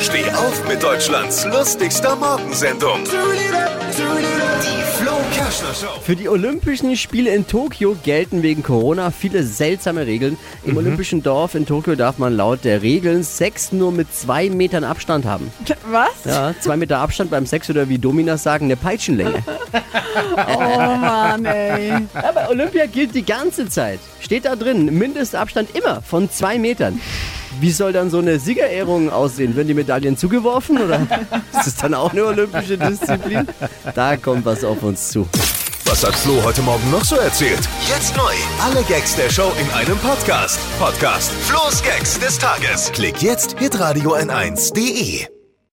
Steh auf mit Deutschlands lustigster Morgensendung. Die Flo Kerschner Show. Für die Olympischen Spiele in Tokio gelten wegen Corona viele seltsame Regeln. Im Olympischen Dorf in Tokio darf man laut der Regeln Sex nur mit zwei Metern Abstand haben. Was? Ja, zwei Meter Abstand beim Sex oder wie Dominas sagen, eine Peitschenlänge. Oh Mann, ey. Aber Olympia gilt die ganze Zeit. Steht da drin, Mindestabstand immer von zwei Metern. Wie soll dann so eine Siegerehrung aussehen? Werden die Medaillen zugeworfen oder ist es dann auch eine olympische Disziplin? Da kommt was auf uns zu. Was hat Flo heute Morgen noch so erzählt? Jetzt neu. Alle Gags der Show in einem Podcast. Podcast Flo's Gags des Tages. Klick jetzt hitradio n1.de.